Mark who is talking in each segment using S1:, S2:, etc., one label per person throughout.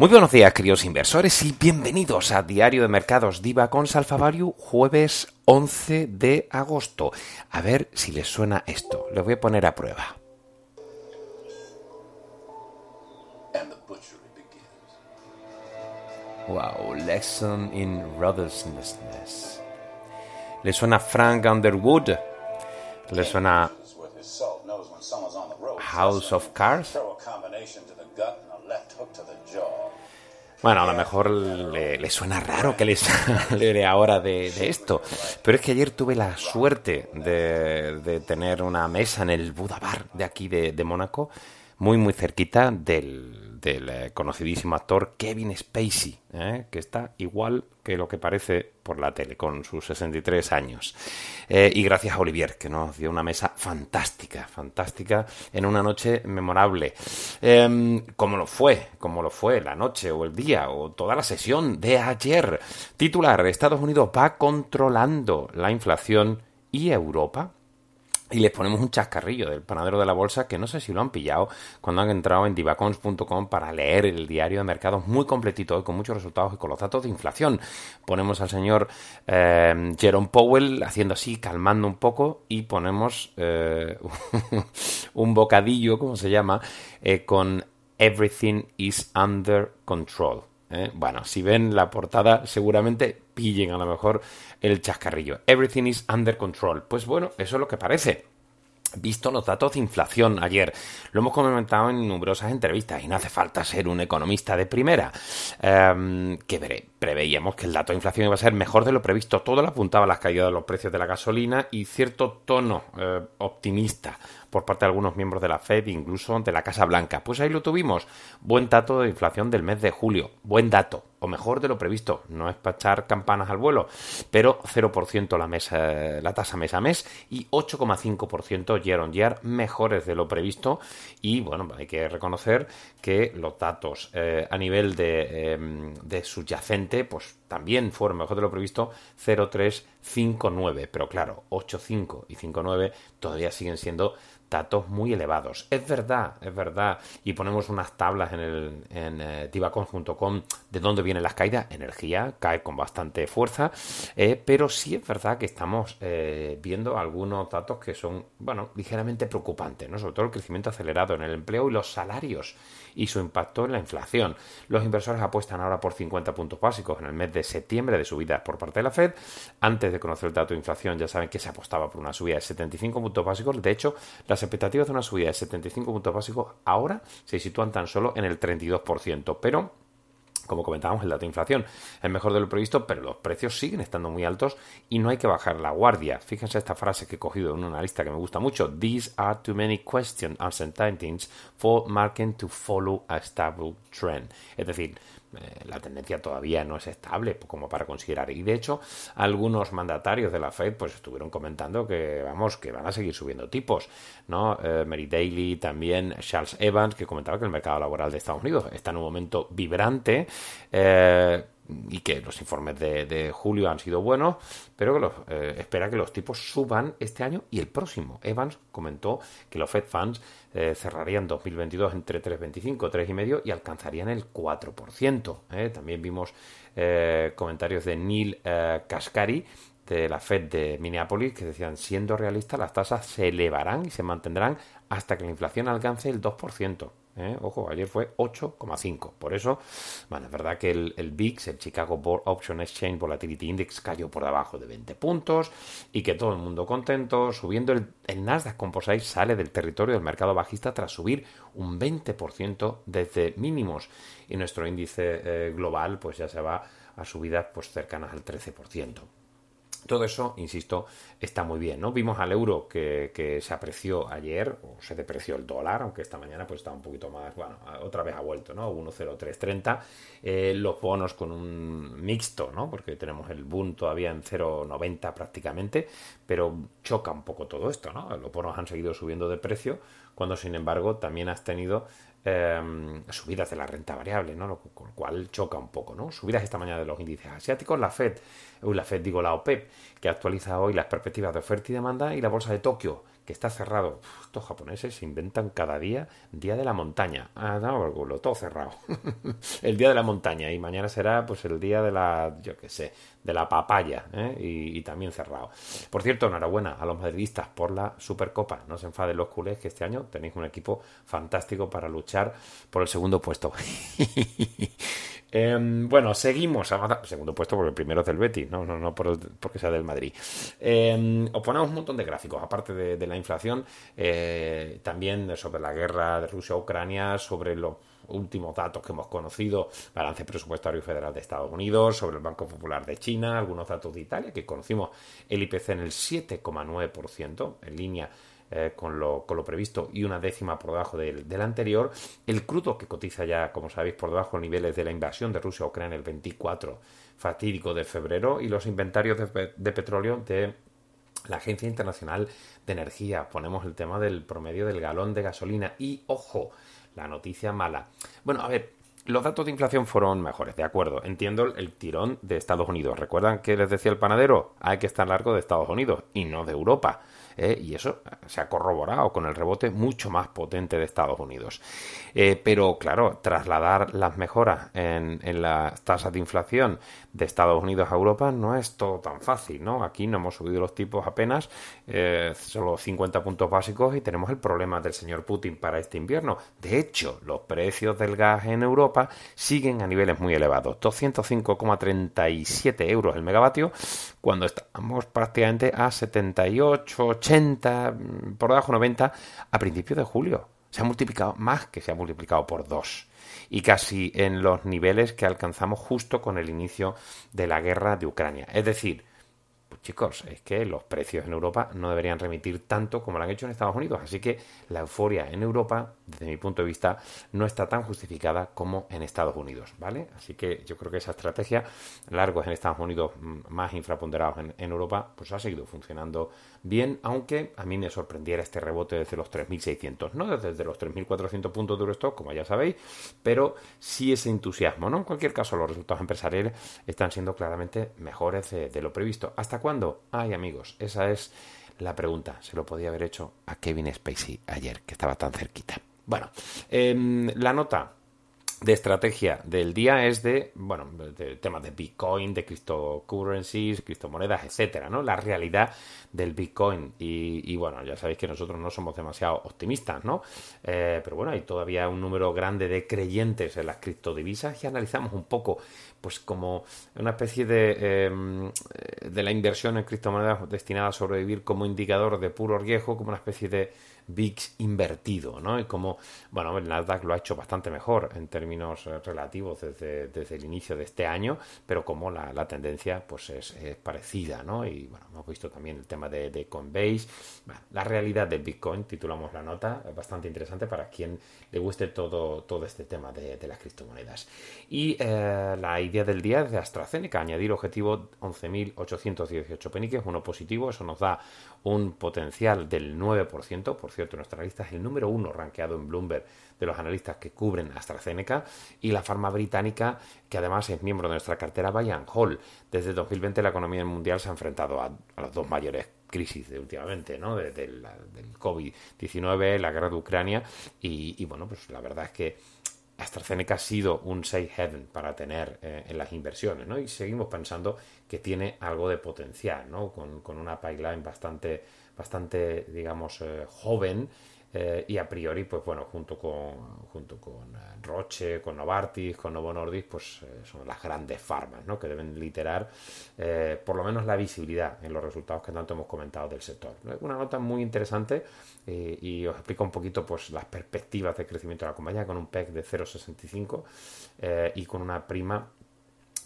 S1: Muy buenos días, queridos inversores, y bienvenidos a Diario de Mercados Diva con Value, jueves 11 de agosto. A ver si les suena esto. Lo voy a poner a prueba. Wow, lesson in. ¿Le suena Frank Underwood? ¿Le suena House of Cards? Bueno, a lo mejor le, le suena raro que les hable ahora de, esto, pero es que ayer tuve la suerte de, de tener una mesa en el Buda Bar de aquí de, de Mónaco, muy muy cerquita del, del eh, conocidísimo actor Kevin Spacey, ¿eh? que está igual que lo que parece por la tele, con sus 63 años. Eh, y gracias a Olivier, que nos dio una mesa fantástica, fantástica, en una noche memorable. Eh, como lo fue, como lo fue la noche o el día o toda la sesión de ayer. Titular, Estados Unidos va controlando la inflación y Europa y les ponemos un chascarrillo del panadero de la bolsa que no sé si lo han pillado cuando han entrado en divacons.com para leer el diario de mercados muy completito con muchos resultados y con los datos de inflación. Ponemos al señor eh, Jerome Powell haciendo así, calmando un poco y ponemos eh, un bocadillo, como se llama, eh, con Everything is under control. ¿Eh? Bueno, si ven la portada, seguramente pillen a lo mejor el chascarrillo. Everything is under control. Pues bueno, eso es lo que parece. Visto los datos de inflación ayer, lo hemos comentado en numerosas entrevistas y no hace falta ser un economista de primera, eh, que veré, preveíamos que el dato de inflación iba a ser mejor de lo previsto. Todo lo apuntaba a las caídas de los precios de la gasolina y cierto tono eh, optimista por parte de algunos miembros de la Fed, incluso de la Casa Blanca. Pues ahí lo tuvimos. Buen dato de inflación del mes de julio. Buen dato, o mejor de lo previsto. No es para echar campanas al vuelo, pero 0% la, mesa, la tasa mes a mes y 8,5% year on year, mejores de lo previsto. Y bueno, hay que reconocer que los datos eh, a nivel de, eh, de subyacente, pues también fueron mejor de lo previsto 0,359. Pero claro, 8,5 y 5,9 todavía siguen siendo datos muy elevados. Es verdad, es verdad. Y ponemos unas tablas en, el, en eh, divacons.com de dónde vienen las caídas. Energía cae con bastante fuerza, eh, pero sí es verdad que estamos eh, viendo algunos datos que son, bueno, ligeramente preocupantes, ¿no? Sobre todo el crecimiento acelerado en el empleo y los salarios y su impacto en la inflación. Los inversores apuestan ahora por 50 puntos básicos en el mes de septiembre de subidas por parte de la Fed. Antes de conocer el dato de inflación ya saben que se apostaba por una subida de 75 puntos básicos. De hecho, las expectativas de una subida de 75 puntos básicos ahora se sitúan tan solo en el 32%. Pero como comentábamos, el dato de inflación es mejor de lo previsto, pero los precios siguen estando muy altos y no hay que bajar la guardia. Fíjense esta frase que he cogido de una lista que me gusta mucho. These are too many questions uncertainties for market to follow a stable trend. Es decir, eh, la tendencia todavía no es estable como para considerar. Y de hecho, algunos mandatarios de la Fed pues estuvieron comentando que vamos, que van a seguir subiendo tipos, ¿no? Eh, Mary Daly, también Charles Evans, que comentaba que el mercado laboral de Estados Unidos está en un momento vibrante. Eh, y que los informes de, julio han sido buenos, pero que los, eh, espera que los tipos suban este año y el próximo. Evans comentó que los Fed Funds eh, cerrarían 2022 entre 3,25, 3,5 y alcanzarían el 4%. ¿eh? También vimos comentarios de Neil Kaskari de la Fed de Minneapolis que decían, siendo realistas, las tasas se elevarán y se mantendrán hasta que la inflación alcance el 2%. ¿eh? Ojo, ayer fue 8,5. Por eso, bueno, es verdad que el, el VIX, el Chicago Board Option Exchange Volatility Index, cayó por debajo de 20 puntos y que todo el mundo contento, subiendo el, Nasdaq Composite sale del territorio del mercado bajista tras subir un 20% desde mínimos y nuestro índice eh, global pues ya se va a subidas pues cercanas al 13%. Todo eso, insisto, está muy bien, ¿no? Vimos al euro que, se apreció ayer, o se depreció el dólar, aunque esta mañana pues está un poquito más, bueno, otra vez ha vuelto, ¿no? 1,0330. Eh, los bonos con un mixto, ¿no? Porque tenemos el boom todavía en 0,90 prácticamente, pero choca un poco todo esto, ¿no? Los bonos han seguido subiendo de precio, cuando sin embargo también has tenido Em, subidas de la renta variable, ¿no? Con lo cual choca un poco, ¿no? Subidas esta mañana de los índices asiáticos, la Fed, la Fed digo la OPEP, que actualiza hoy las perspectivas de oferta y demanda, y la bolsa de Tokio, que está cerrado. estos japoneses se inventan cada día día de la montaña. Ah, no, lo todo cerrado. el día de la montaña y mañana será pues el día de la, yo qué sé, de la papaya ¿eh? y, también cerrado. Por cierto, enhorabuena a los madridistas por la Supercopa. No se enfaden los culés que este año tenéis un equipo fantástico para luchar por el segundo puesto. Em, bueno, seguimos. Segundo puesto porque el primero es del Betis, no, no, no porque sea del Madrid. Eh, os ponemos un montón de gráficos, aparte de, la inflación, eh, también sobre la guerra de Rusia-Ucrania, sobre los últimos datos que hemos conocido, balance presupuestario federal de Estados Unidos, sobre el Banco Popular de China, algunos datos de Italia, que conocimos el IPC en el 7,9%, en línea eh, con, lo, con, lo, previsto y una décima por debajo del, del, anterior. El crudo que cotiza ya, como sabéis, por debajo de niveles de la invasión de Rusia a Ucrania el 24 fatídico de febrero y los inventarios de, de petróleo de la Agencia Internacional de Energía. Ponemos el tema del promedio del galón de gasolina y, ojo, la noticia mala. Bueno, a ver, los datos de inflación fueron mejores, de acuerdo. Entiendo el tirón de Estados Unidos. ¿Recuerdan que les decía el panadero? Hay que estar largo de Estados Unidos y no de Europa. ¿Eh? y eso se ha corroborado con el rebote mucho más potente de Estados Unidos. Eh, pero claro, trasladar las mejoras en, en las tasas de inflación de Estados Unidos a Europa no es todo tan fácil, ¿no? Aquí no hemos subido los tipos apenas, eh, solo 50 puntos básicos y tenemos el problema del señor Putin para este invierno. De hecho, los precios del gas en Europa siguen a niveles muy elevados, 205,37 euros el megavatio, cuando estamos prácticamente a 78, 80, por debajo 90 a principios de julio. Se ha multiplicado más que se ha multiplicado por dos y casi en los niveles que alcanzamos justo con el inicio de la guerra de Ucrania. Es decir, pues chicos, es que los precios en Europa no deberían remitir tanto como lo han hecho en Estados Unidos. Así que la euforia en Europa, desde mi punto de vista, no está tan justificada como en Estados Unidos, ¿vale? Así que yo creo que esa estrategia, largos en Estados Unidos, más infraponderados en, en Europa, pues ha seguido funcionando bien, aunque a mí me sorprendiera este rebote desde los 3.600, no desde los 3.400 puntos de Eurostock, como ya sabéis, pero sí ese entusiasmo, ¿no? En cualquier caso, los resultados empresariales están siendo claramente mejores de lo previsto. ¿Hasta cuándo? Ay, amigos, esa es la pregunta. Se lo podía haber hecho a Kevin Spacey ayer, que estaba tan cerquita. Bueno, em, la nota de estrategia del día es de, bueno, de temas de Bitcoin, de cryptocurrencies, criptomonedas, etcétera, ¿no? La realidad del Bitcoin. Y, bueno, ya sabéis que nosotros no somos demasiado optimistas, ¿no? Eh, pero bueno, hay todavía un número grande de creyentes en las criptodivisas y analizamos un poco, pues como una especie de, em, de la inversión en criptomonedas destinada a sobrevivir como indicador de puro riesgo, como una especie de VIX invertido, ¿no? Y como, bueno, el Nasdaq lo ha hecho bastante mejor en términos relativos desde, desde el inicio de este año, pero como la, la tendencia pues es, es, parecida, ¿no? Y bueno, hemos visto también el tema de, de Coinbase, la realidad de Bitcoin, titulamos la nota, bastante interesante para quien le guste todo, todo este tema de, de las criptomonedas. Y eh, la idea del día es de AstraZeneca, añadir objetivo 11.818 peniques, uno positivo, eso nos da un potencial del 9%, por cierto, nuestra lista es el número uno rankeado en Bloomberg de los analistas que cubren AstraZeneca y la farma británica, que además es miembro de nuestra cartera Bayern Hall. Desde 2020 la economía mundial se ha enfrentado a, a las dos mayores crisis de últimamente, ¿no? De, la, del COVID-19, la guerra de Ucrania y, bueno, pues la verdad es que AstraZeneca ha sido un safe haven para tener eh, en las inversiones, ¿no? Y seguimos pensando que tiene algo de potencial, ¿no? Con, con una pipeline bastante, bastante digamos, eh, joven eh, y a priori, pues bueno, junto con, junto con eh, Roche, con Novartis, con Novo Nordisk, pues eh, son las grandes farmas, ¿no? Que deben literar por lo menos la visibilidad en los resultados que tanto hemos comentado del sector. Una nota muy interesante y os explico un poquito pues las perspectivas de crecimiento de la compañía con un PEC de 0,65 y con una prima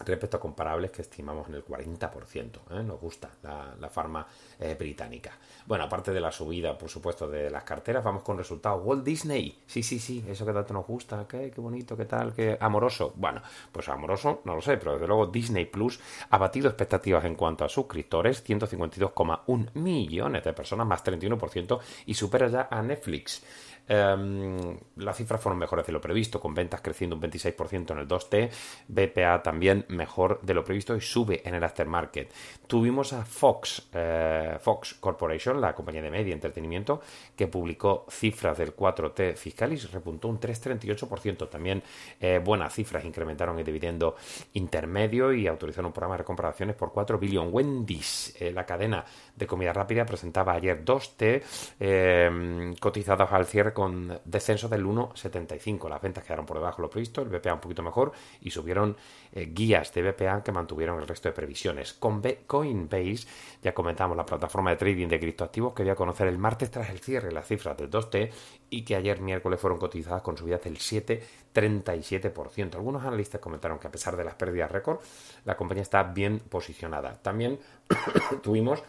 S1: respecto a comparables que estimamos en el 40%. ¿eh? Nos gusta la, farma eh, británica. Bueno, aparte de la subida, por supuesto, de las carteras, vamos con resultados. Walt Disney, sí, sí, sí, eso que tanto nos gusta, qué, qué bonito, qué tal, qué amoroso. Bueno, pues amoroso, no lo sé, pero desde luego Disney Plus ha batido expectativas en cuanto a suscriptores, 152,1 millones de personas, más 31%, y supera ya a Netflix. Um, las cifras fueron mejores de lo previsto, con ventas creciendo un 26% en el 2T, BPA también mejor de lo previsto y sube en el aftermarket. Tuvimos a Fox, eh, Fox Corporation, la compañía de media y entretenimiento, que publicó cifras del 4T fiscal y repuntó un 3,38%. También eh, buenas cifras, incrementaron el dividendo intermedio y autorizaron un programa de recompra de acciones por 4 billones. Wendy's, eh, la cadena de comida rápida, presentaba ayer 2T eh, cotizados al cierre con descenso del 1,75. Las ventas quedaron por debajo de lo previsto, el BPA un poquito mejor y subieron eh, guías de BPA que mantuvieron el resto de previsiones. Con Coinbase, ya comentamos la plataforma de trading de criptoactivos que dio a conocer el martes tras el cierre las cifras del 2T y que ayer miércoles fueron cotizadas con subidas del 7,37%. Algunos analistas comentaron que a pesar de las pérdidas récord, la compañía está bien posicionada. También tuvimos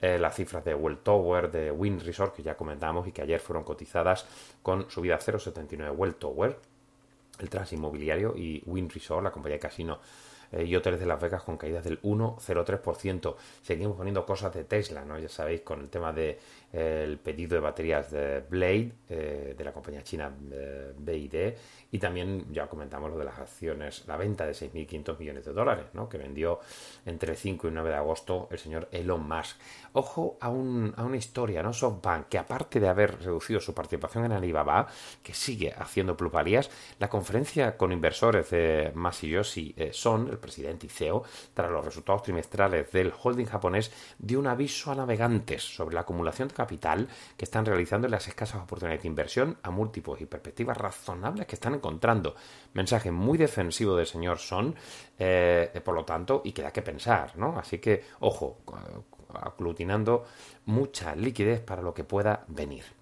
S1: eh, las cifras de Well Tower, de Wind Resort, que ya comentamos y que ayer fueron cotizadas con subida 0,79 Well Tower, el trans inmobiliario, y Wind Resort, la compañía de casino eh, y hoteles de Las Vegas con caídas del 1,03%. Seguimos poniendo cosas de Tesla, ¿no? Ya sabéis, con el tema de el pedido de baterías de Blade, eh, de la compañía china eh, BID, y también ya comentamos lo de las acciones, la venta de 6.500 millones de dólares, ¿no? que vendió entre 5 y 9 de agosto el señor Elon Musk. Ojo a, un, a una historia, ¿no? SoftBank, que aparte de haber reducido su participación en Alibaba, que sigue haciendo plusvalías, la conferencia con inversores de Masayoshi Son, el presidente y CEO, tras los resultados trimestrales del holding japonés, dio un aviso a navegantes sobre la acumulación de capital que están realizando las escasas oportunidades de inversión a múltiplos y perspectivas razonables que están encontrando. Mensaje muy defensivo del señor Son, eh, por lo tanto, y que da que pensar, ¿no? Así que, ojo, aglutinando mucha liquidez para lo que pueda venir.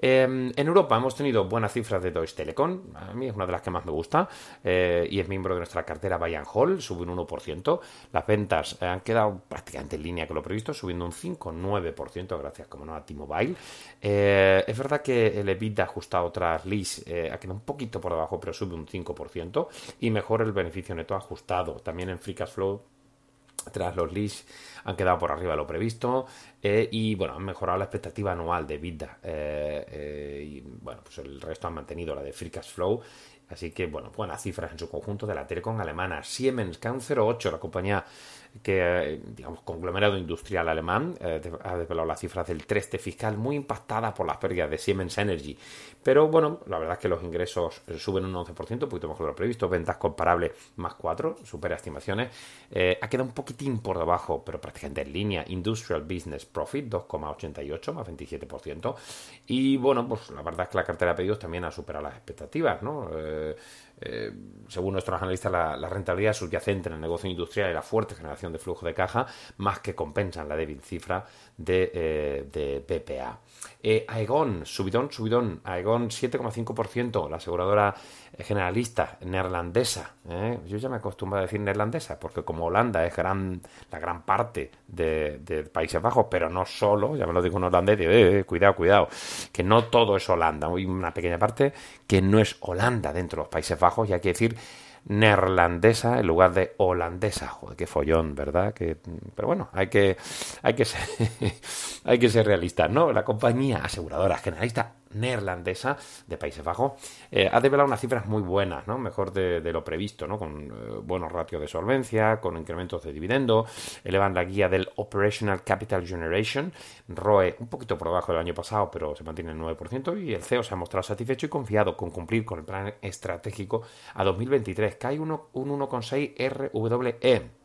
S1: Eh, en Europa hemos tenido buenas cifras de Deutsche Telekom, a mí es una de las que más me gusta, eh, y es miembro de nuestra cartera Bayern Hall, sube un 1%. Las ventas han quedado prácticamente en línea con lo previsto, subiendo un 5,9%, gracias, como no, a T-Mobile. Eh, es verdad que el EBITDA ajustado tras lease eh, ha quedado un poquito por debajo, pero sube un 5%, y mejor el beneficio neto ajustado. También en Free Cash Flow tras los leads han quedado por arriba de lo previsto eh, y bueno, han mejorado la expectativa anual de vida eh, eh, y bueno, pues el resto han mantenido la de Free Flow. Así que bueno, buenas cifras en su conjunto de la Telecom alemana. Siemens K108, la compañía que, digamos, conglomerado industrial alemán, eh, ha desvelado las cifras del 3T fiscal muy impactada por las pérdidas de Siemens Energy. Pero bueno, la verdad es que los ingresos suben un 11%, un poquito mejor de lo previsto, ventas comparables más 4, supera estimaciones. Eh, ha quedado un poquitín por debajo, pero prácticamente en línea. Industrial Business Profit 2,88, más 27%. Y bueno, pues la verdad es que la cartera de pedidos también ha superado las expectativas, ¿no? Eh, eh, según nuestros analistas, la, rentabilidad subyacente en el negocio industrial y la fuerte generación de flujo de caja más que compensan la débil cifra de, eh, PPA. Eh, Aegon, subidón, subidón, Aegon 7,5%, la aseguradora generalista neerlandesa. Yo ya me acostumbro a decir neerlandesa, porque como Holanda es gran, la gran parte de, Países Bajos, pero no solo, ya me lo digo un holandés, cuidado, cuidado, que no todo es Holanda, hay una pequeña parte que no es Holanda dentro de los Países Bajos, y hay que decir neerlandesa en lugar de holandesa. Joder, qué follón, ¿verdad? Que, pero bueno, hay que, hay que ser, hay que ser realistas, ¿no? La compañía aseguradora generalista neerlandesa de Países Bajos eh, ha develado unas cifras muy buenas, ¿no? Mejor de, lo previsto, ¿no? Con eh, buenos ratios de solvencia, con incrementos de dividendo, elevan la guía del Operational Capital Generation, ROE un poquito por debajo del año pasado, pero se mantiene en el 9%, y el CEO se ha mostrado satisfecho y confiado con cumplir con el plan estratégico a 2023, que hay un 1,6 RWE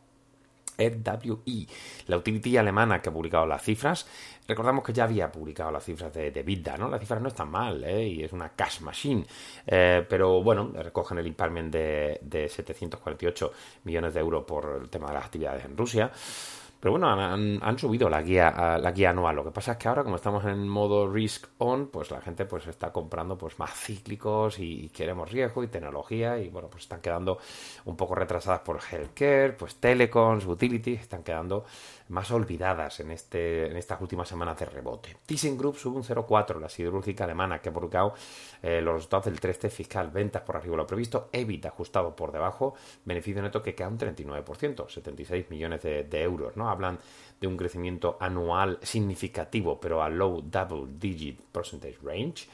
S1: RWE, la utility alemana que ha publicado las cifras. Recordamos que ya había publicado las cifras de, de ¿no? Las cifras no están mal, ¿eh? Y es una cash machine. Eh, pero bueno, recogen el impairment de, de 748 millones de euros por el tema de las actividades en Rusia. Pero bueno, han, subido la guía, la guía anual. Lo que pasa es que ahora, como estamos en modo risk on, pues la gente pues está comprando pues más cíclicos y, queremos riesgo y tecnología y bueno, pues están quedando un poco retrasadas por healthcare, pues telecoms, utilities, están quedando más olvidadas en, este, en estas últimas semanas de rebote. ThyssenKrupp sube un 0,4, la siderúrgica alemana que ha publicado eh, los resultados del 3 fiscal, ventas por arriba de lo previsto, EBIT ajustado por debajo, beneficio neto que queda un 39%, 76 millones de, de euros, ¿no? hablan de un crecimiento anual significativo, pero a low double digit percentage range.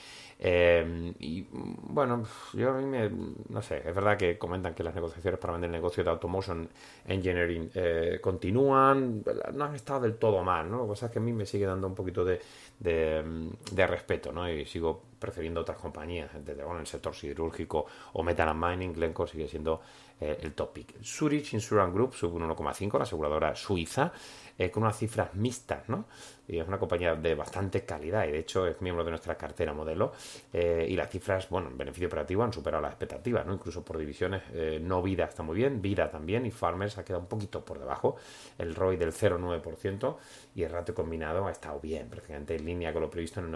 S1: Eh, y bueno, yo a mí me, no sé, es verdad que comentan que las negociaciones para vender el negocio de Automotion Engineering eh, continúan, no han estado del todo mal, ¿no? Lo que que a mí me sigue dando un poquito de, de, respeto, ¿no? Y sigo prefiriendo otras compañías, desde bueno, en el sector siderúrgico o metal mining, Glencore sigue siendo eh, el topic. Zurich Insurance Group sube un 1,5, la aseguradora suiza, eh, con unas cifras mixtas, ¿no? Y es una compañía de bastante calidad y de hecho es miembro de nuestra cartera modelo eh, y las cifras, bueno, en beneficio operativo han superado las expectativas, ¿no? Incluso por divisiones, no vida está muy bien, vida también y Farmers ha quedado un poquito por debajo, el ROI del 0,9% y el ratio combinado ha estado bien, prácticamente en línea con lo previsto en el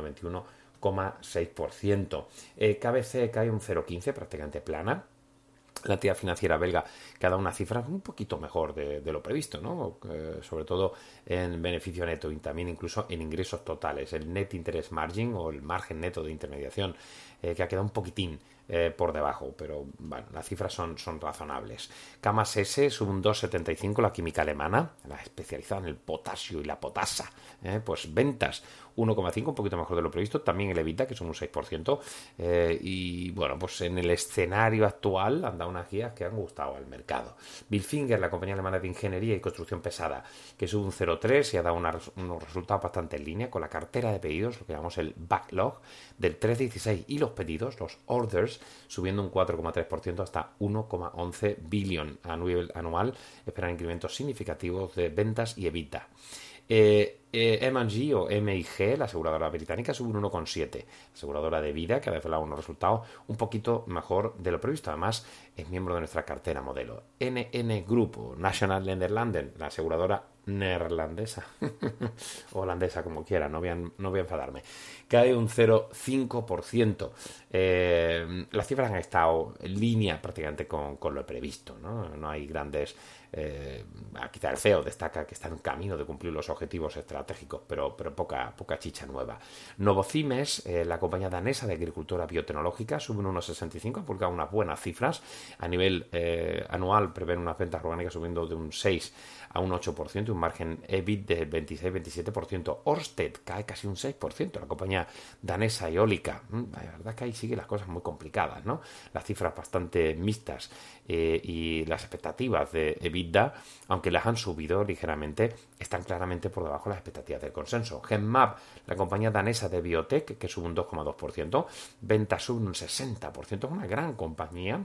S1: 91,6%. KBC cae un 0,15, prácticamente plana la entidad financiera belga que ha dado una cifra un poquito mejor de, lo previsto, ¿no? Eh, sobre todo en beneficio neto y también incluso en ingresos totales. El net interest margin o el margen neto de intermediación eh, que ha quedado un poquitín eh, por debajo, pero bueno, las cifras son, son razonables. Camas S sube un 2,75 la química alemana, la especializada en el potasio y la potasa, pues ventas 1,5, un poquito mejor de lo previsto. También el Evita, que son un 6%. Eh, y bueno, pues en el escenario actual han dado unas guías que han gustado al mercado. Billfinger, la compañía alemana de ingeniería y construcción pesada, que sube un 0,3 y ha dado unos resultados bastante en línea con la cartera de pedidos, lo que llamamos el backlog, del 3,16 y los pedidos, los orders, subiendo un 4,3% hasta 1,11 billion anual. Esperan incrementos significativos de ventas y evita. Eh, eh, M&G o MIG, la aseguradora británica, sube un 1,7. Aseguradora de vida que ha desvelado unos resultados un poquito mejor de lo previsto. Además, es miembro de nuestra cartera modelo. NN Group, National Landen, la aseguradora neerlandesa, holandesa como quiera, no voy a, no voy a enfadarme, cae un 0,5%. Eh, las cifras han estado en línea prácticamente con, con lo previsto, ¿no? no hay grandes eh, quizá el CEO destaca que está en camino de cumplir los objetivos estratégicos, pero, pero poca, poca chicha nueva. Novocimes, eh, la compañía danesa de agricultura biotecnológica, sube un 1,65, ha publicado unas buenas cifras. A nivel eh, anual prevén unas ventas orgánicas subiendo de un 6 a un 8% y un margen EBIT de 26-27%. Orsted cae casi un 6%, la compañía danesa eólica. Mm, la verdad que ahí sigue las cosas muy complicadas, ¿no? Las cifras bastante mixtas eh, y las expectativas de EBITDA, aunque las han subido ligeramente, están claramente por debajo de las expectativas del consenso. Genmap, la compañía danesa de biotech, que sube un 2,2%, ventas sube un 60%, es una gran compañía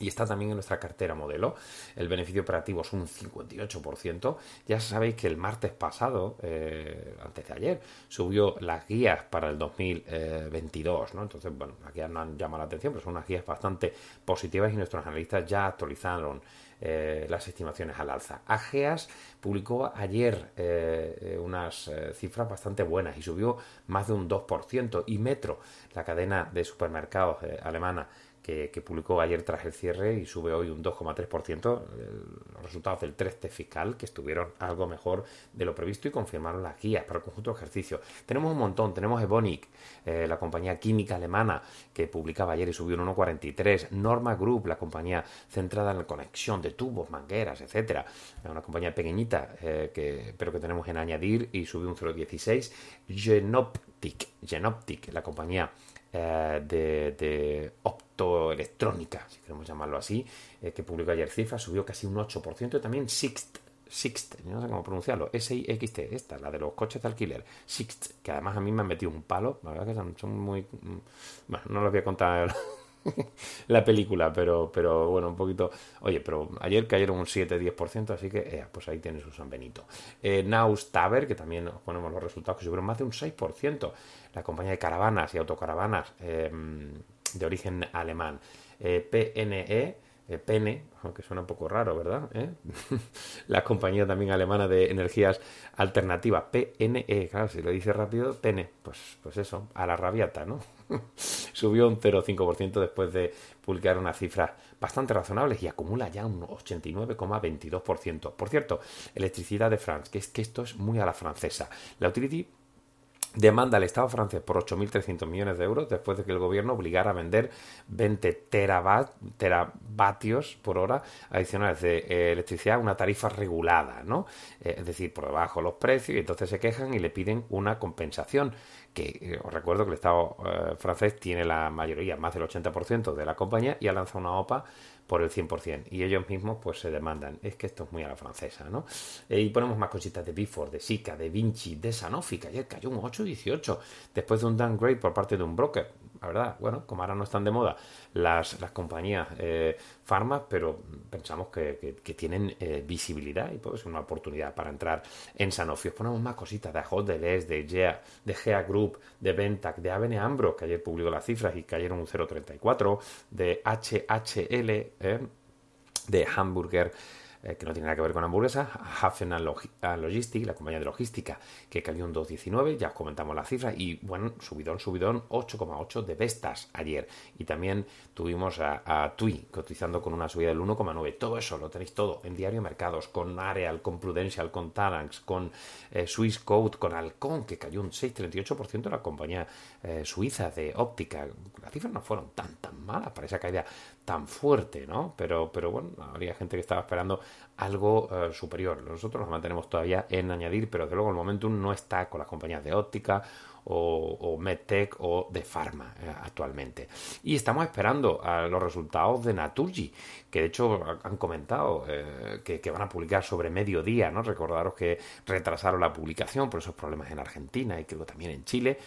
S1: y está también en nuestra cartera modelo. El beneficio operativo es un 58%. Ya sabéis que el martes pasado, eh, antes de ayer, subió las guías para el 2022. ¿no? Entonces, bueno, guías no han llamado la atención, pero son unas guías bastante positivas y nuestros analistas ya actualizaron eh, las estimaciones al alza. AGEAS publicó ayer eh, unas cifras bastante buenas y subió más de un 2%. Y Metro, la cadena de supermercados alemana, que, publicó ayer tras el cierre y sube hoy un 2,3%. Los resultados del 3T fiscal que estuvieron algo mejor de lo previsto y confirmaron las guías para el conjunto de ejercicio. Tenemos un montón, tenemos Evonik, eh, la compañía química alemana que publicaba ayer y subió un 1,43. Norma Group, la compañía centrada en la conexión de tubos, mangueras, etcétera. Una compañía pequeñita, eh, que, pero que tenemos en añadir y subió un 0,16. Genoptic, Genoptic, la compañía eh, de, optoelectrónica, si queremos llamarlo así, eh, que publicó ayer cifras, subió casi un 8%, y también Sixt, Sixt, no sé cómo pronunciarlo, S-I-X-T, esta, la de los coches de alquiler, Sixt, que además a mí me han metido un palo, la verdad que son, muy... Mm, bueno, no los voy a contar la película, pero, pero bueno, un poquito. Oye, pero ayer cayeron un 7-10%, así que eh, pues ahí tienes un San Benito. Eh, Naus Taber, que también ponemos los resultados, que subieron más de un 6%. La compañía de caravanas y autocaravanas em, de origen alemán. Eh, PNE. Eh, Pene, aunque suena un poco raro, ¿verdad? la compañía también alemana de energías alternativas, PNE, claro, si lo dice rápido, Pene, pues, pues eso, a la rabiata, ¿no? Subió un 0,5% después de publicar unas cifras bastante razonables y acumula ya un 89,22%. Por cierto, electricidad de France, que es que esto es muy a la francesa. La utility demanda al Estado francés por 8.300 millones de euros después de que el gobierno obligara a vender 20 teravatios por hora adicionales de eh, electricidad a una tarifa regulada, ¿no? Eh, es decir, por debajo los precios y entonces se quejan y le piden una compensación que eh, os recuerdo que el Estado francés tiene la mayoría, más del 80% de la compañía y ha lanzado una OPA por el 100%. Y ellos mismos pues se demandan. Es que esto es muy a la francesa, ¿no? Eh, y ponemos más cositas de Bifor, de Sika, de Vinci, de Sanofi, que ayer cayó un 8,18 después de un downgrade por parte de un broker. La verdad, bueno, como ahora no están de moda las, las compañías eh, farmas, pero pensamos que, que, tienen eh, visibilidad y puede ser una oportunidad para entrar en Sanofi. Os ponemos más cositas de Hoteles, de GEA, de GEA Group, de Ventac, de Avene Ambro, que ayer publicó las cifras y cayeron un 0,34, de HHL, eh, de Hamburger eh, que no tiene nada que ver con hamburguesas, Hafen Logistic, la compañía de logística, que cayó un 2,19, ya os comentamos la cifra, y bueno, subidón, subidón, 8,8 de Vestas ayer. Y también tuvimos a, TUI cotizando con una subida del 1,9. Todo eso lo tenéis todo en Diario Mercados, con Areal, con Prudential, con Talanx, con eh, Swiss Code, con Alcon, que cayó un 6,38% la compañía eh, suiza de óptica. Las cifras no fueron tan, tan malas para esa caída tan fuerte, ¿no? Pero, pero bueno, habría gente que estaba esperando algo eh, superior. Nosotros nos mantenemos todavía en añadir, pero desde luego el momentum no está con las compañías de óptica o, MedTech o de Pharma eh, actualmente. Y estamos esperando a los resultados de Naturgy, que de hecho han comentado eh, que, que, van a publicar sobre mediodía, ¿no? Recordaros que retrasaron la publicación por esos problemas en Argentina y creo también en Chile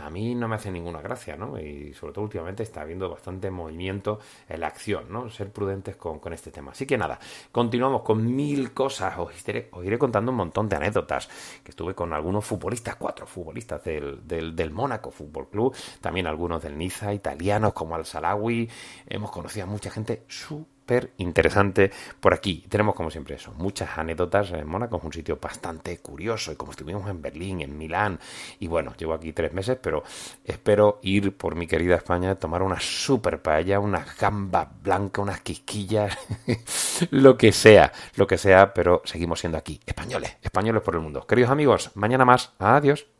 S1: a mí no me hace ninguna gracia, ¿no? Y sobre todo últimamente está habiendo bastante movimiento en la acción, ¿no? Ser prudentes con, este tema. Así que nada, continuamos con mil cosas. Os iré, contando un montón de anécdotas que estuve con algunos futbolistas, cuatro futbolistas del, del, del Mónaco Fútbol Club, también algunos del Niza, italianos como Al Salawi. Hemos conocido a mucha gente súper interesante por aquí. Tenemos como siempre eso, muchas anécdotas. En Mónaco es un sitio bastante curioso y como estuvimos en Berlín, en Milán y bueno, llevo aquí tres meses, pero espero ir por mi querida España, tomar una super paella, una gamba blanca, unas quisquillas, lo que sea, lo que sea, pero seguimos siendo aquí, españoles, españoles por el mundo. Queridos amigos, mañana más. Adiós.